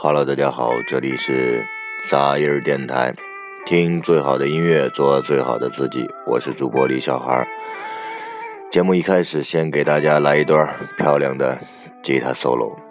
Hello，大家好，这里是杂音电台，听最好的音乐，做最好的自己。我是主播李小孩。节目一开始，先给大家来一段漂亮的吉他 solo。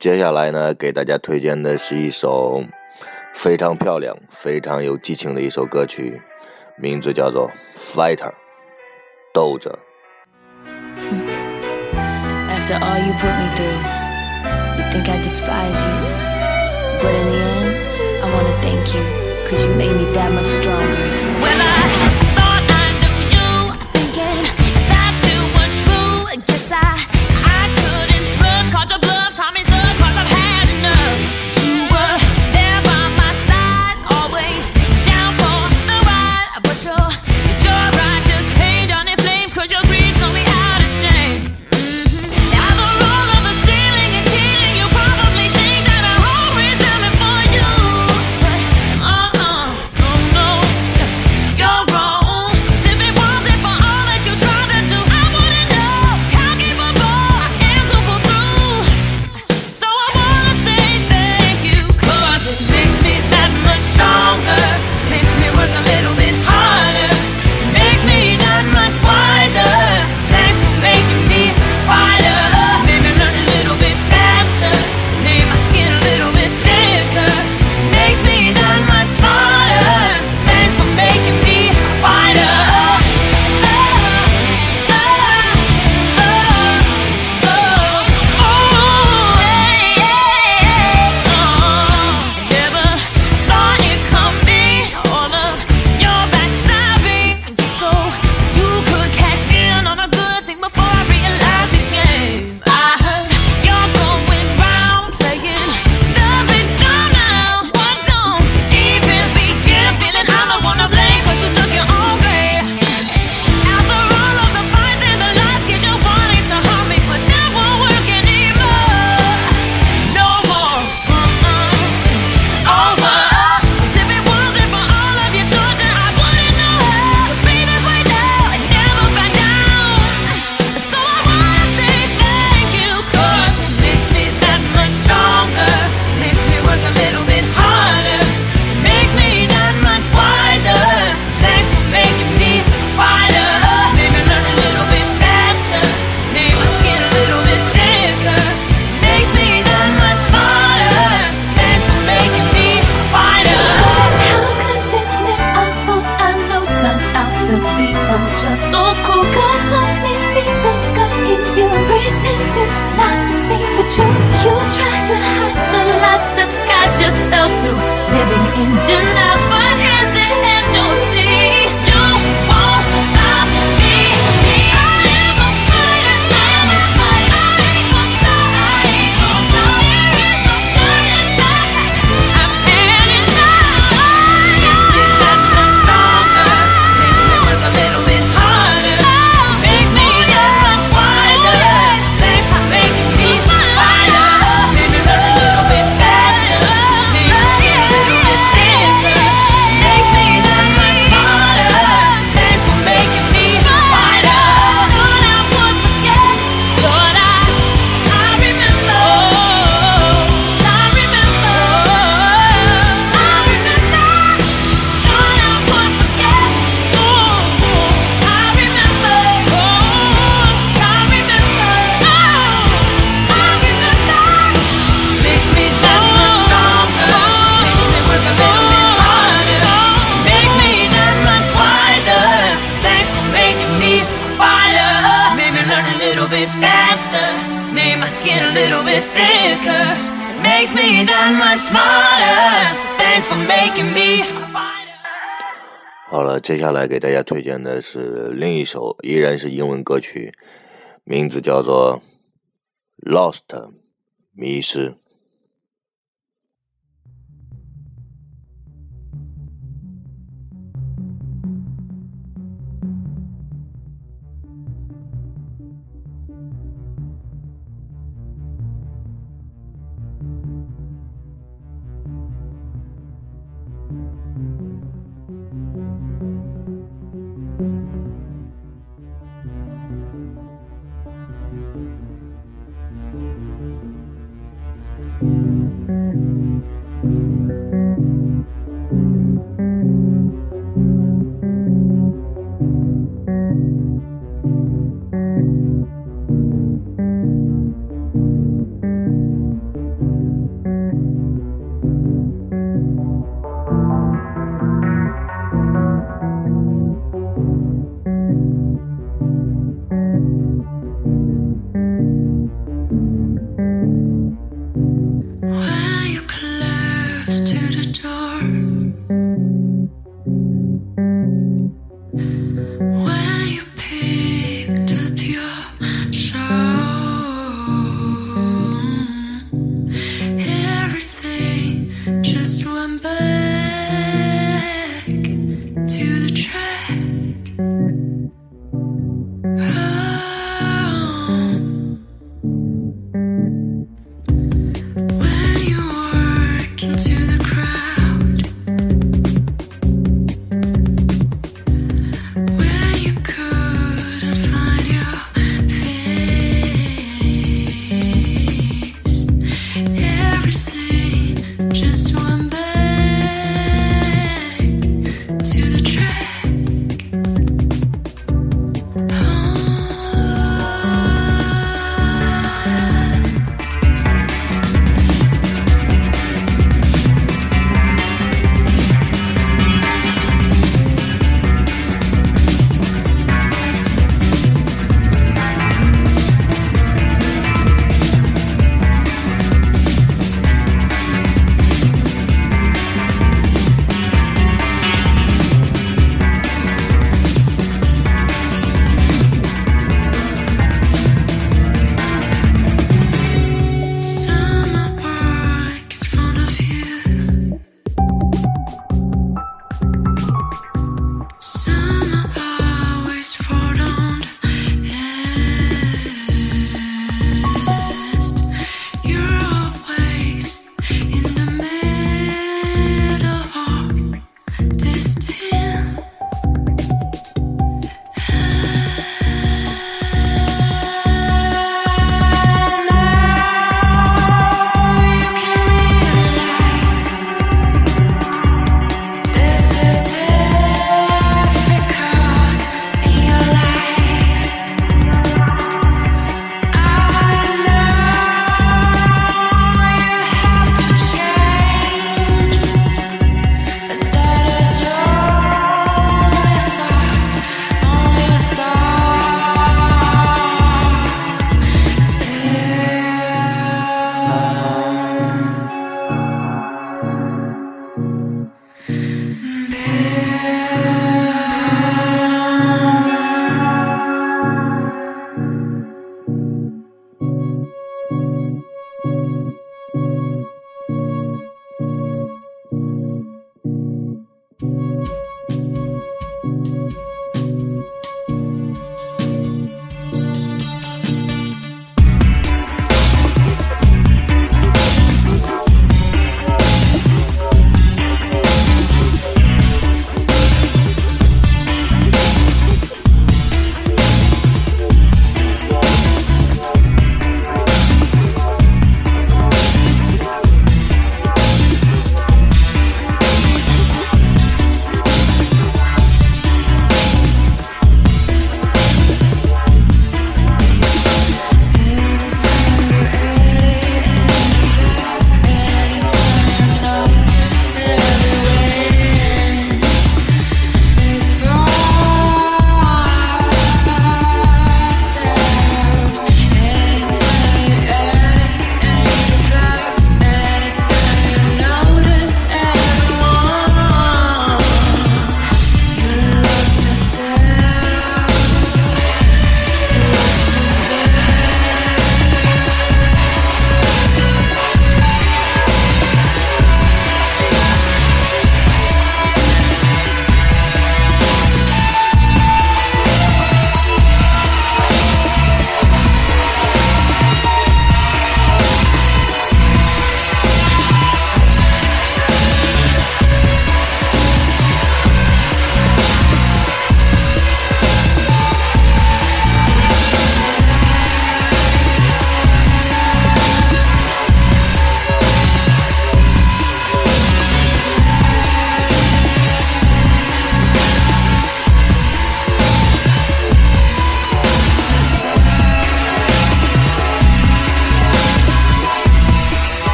接下来呢，给大家推荐的是一首非常漂亮、非常有激情的一首歌曲，名字叫做《Fighter》，斗着。After all you put me through, you think I despise you. But in the end, I wanna thank you, cause you made me that much stronger. just 接下来给大家推荐的是另一首，依然是英文歌曲，名字叫做《Lost》，迷失。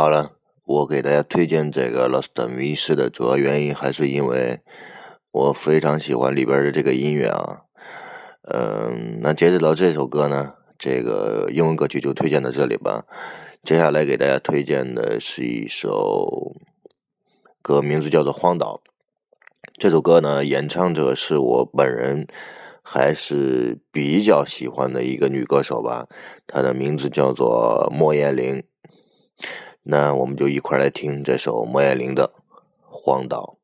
好了，我给大家推荐这个《Lost 迷失》的主要原因，还是因为我非常喜欢里边的这个音乐啊。嗯，那截止到这首歌呢，这个英文歌曲就推荐到这里吧。接下来给大家推荐的是一首歌，名字叫做《荒岛》。这首歌呢，演唱者是我本人还是比较喜欢的一个女歌手吧，她的名字叫做莫艳玲。那我们就一块来听这首莫艳玲的《荒岛》。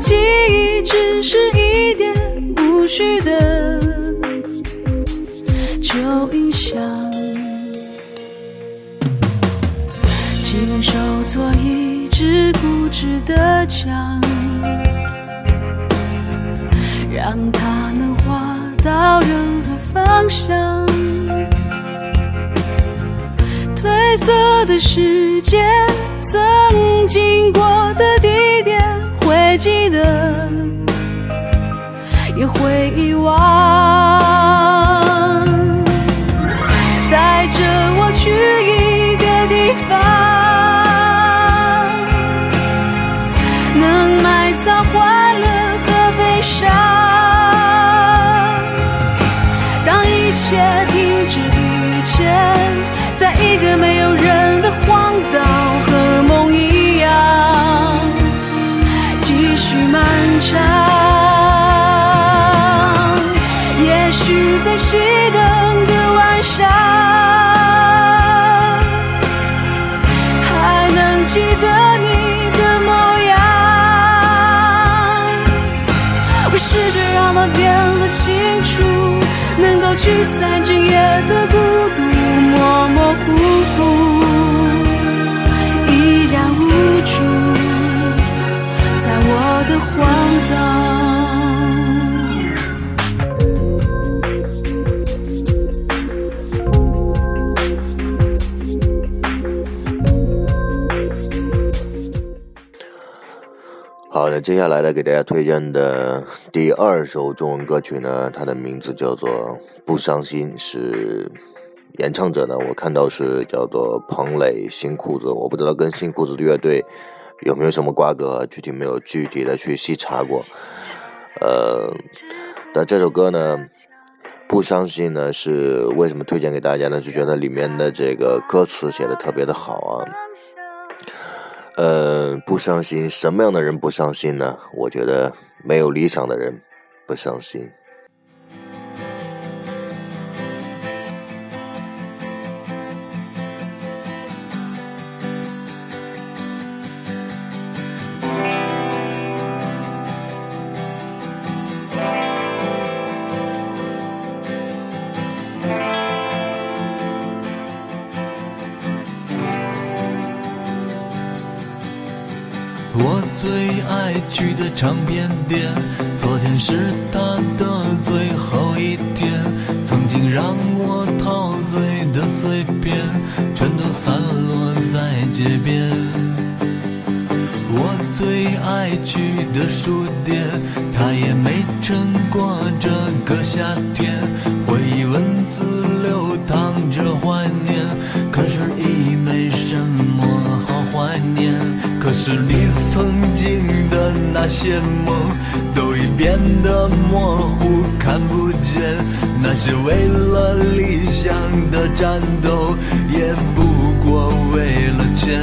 记忆只是一点无序的旧印象。亲手做一只固执的墙，让它能滑到任何方向。褪色的时间，曾经过的，记得，也会遗忘。带着我去一个地方，能埋葬欢乐接下来呢，给大家推荐的第二首中文歌曲呢，它的名字叫做《不伤心》，是演唱者呢，我看到是叫做彭磊、新裤子，我不知道跟新裤子的乐队有没有什么瓜葛，具体没有具体的去细查过。呃，但这首歌呢，《不伤心》呢，是为什么推荐给大家呢？是觉得里面的这个歌词写的特别的好啊。呃，不伤心，什么样的人不伤心呢？我觉得没有理想的人不伤心。的唱片店，昨天是他的最后一天。曾经让我陶醉的碎片，全都散落在街边。我最爱去的书店，他也没撑过这个夏天。回忆文字流淌着怀念，可是已没什么好怀念。可是你曾经的那些梦，都已变得模糊，看不见。那些为了理想的战斗，也不过为了钱。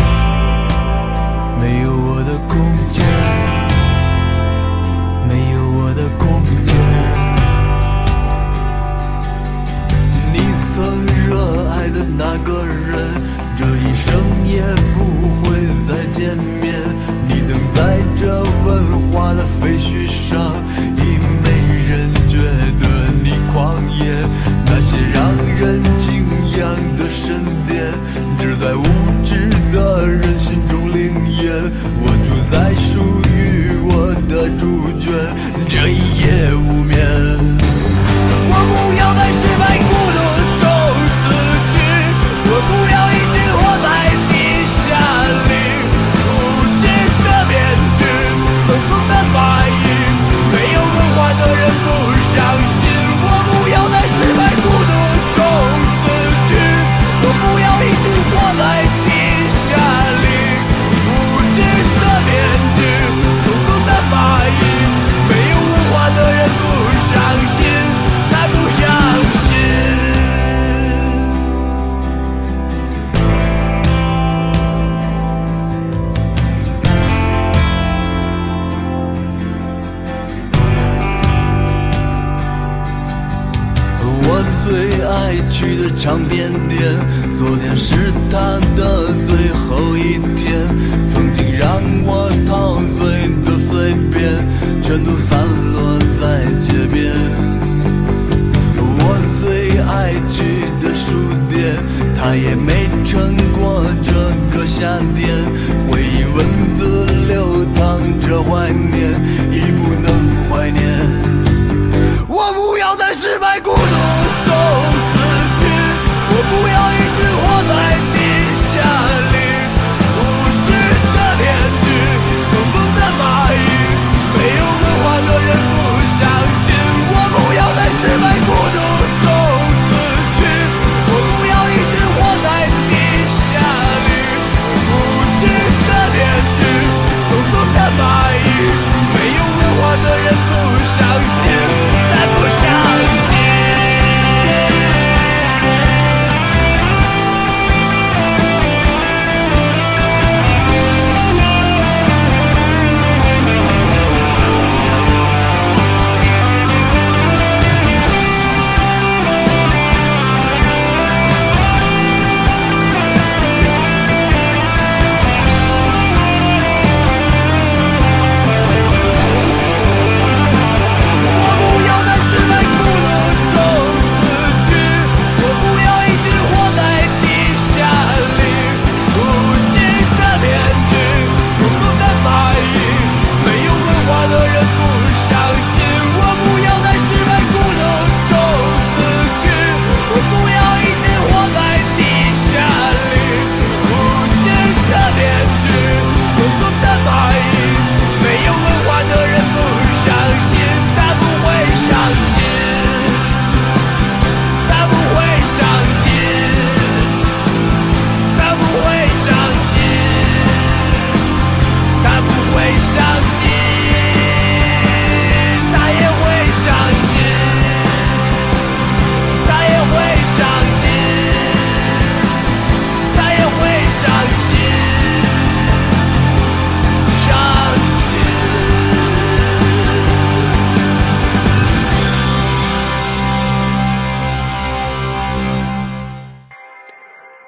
nous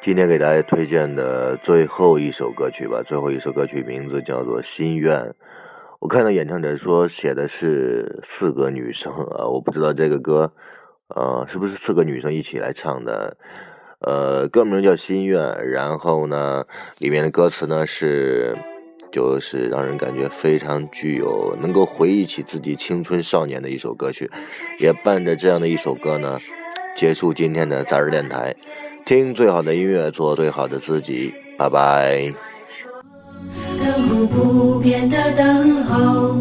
今天给大家推荐的最后一首歌曲吧。最后一首歌曲名字叫做《心愿》，我看到演唱者说写的是四个女生啊，我不知道这个歌呃是不是四个女生一起来唱的。呃，歌名叫《心愿》，然后呢里面的歌词呢是就是让人感觉非常具有能够回忆起自己青春少年的一首歌曲，也伴着这样的一首歌呢结束今天的杂志电台。听最好的音乐，做最好的自己。拜拜。亘古不变的等候，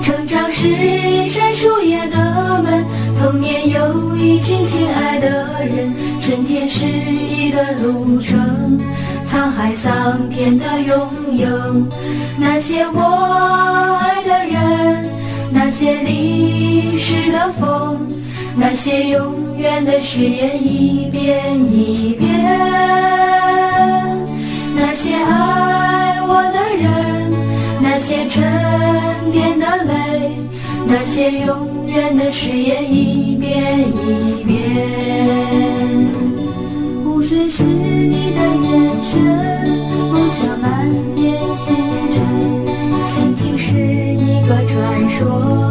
成长是一扇树叶的门，童年有一群亲爱的人，春天是一段路程，沧海桑田的拥有，那些我爱的人，那些历史的风。那些永远的誓言一遍一遍，那些爱我的人，那些沉淀的泪，那些永远的誓言一遍一遍。湖水是你的眼神，梦想满天星辰，心情是一个传说，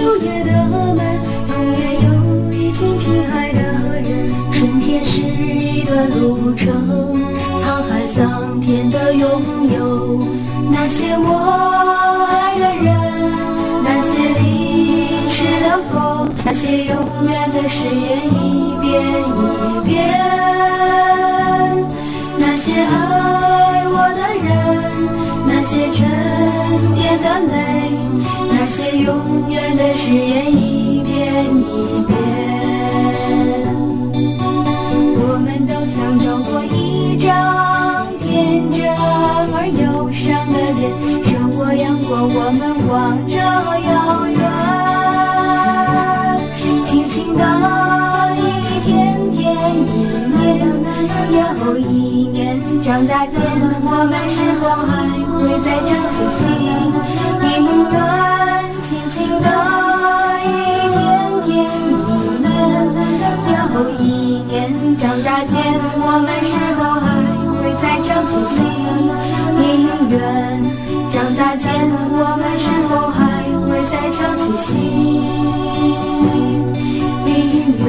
树叶的门，童年有一群亲爱的人，春天是一段路程，沧海桑田的拥有。那些我爱的人，那些离去的风，那些永远的誓言一遍一遍，那些爱我的，那些沉淀的泪，那些永远的誓言一遍一遍。我们都曾有过一张天真而忧伤的脸，受过阳光，我们望着遥远一年长大间，我们是否还会再唱起心愿？愿轻轻的一天天一年又一年。长大间，我们是否还会再唱起心愿？长大间，我们是否还会再唱起心愿？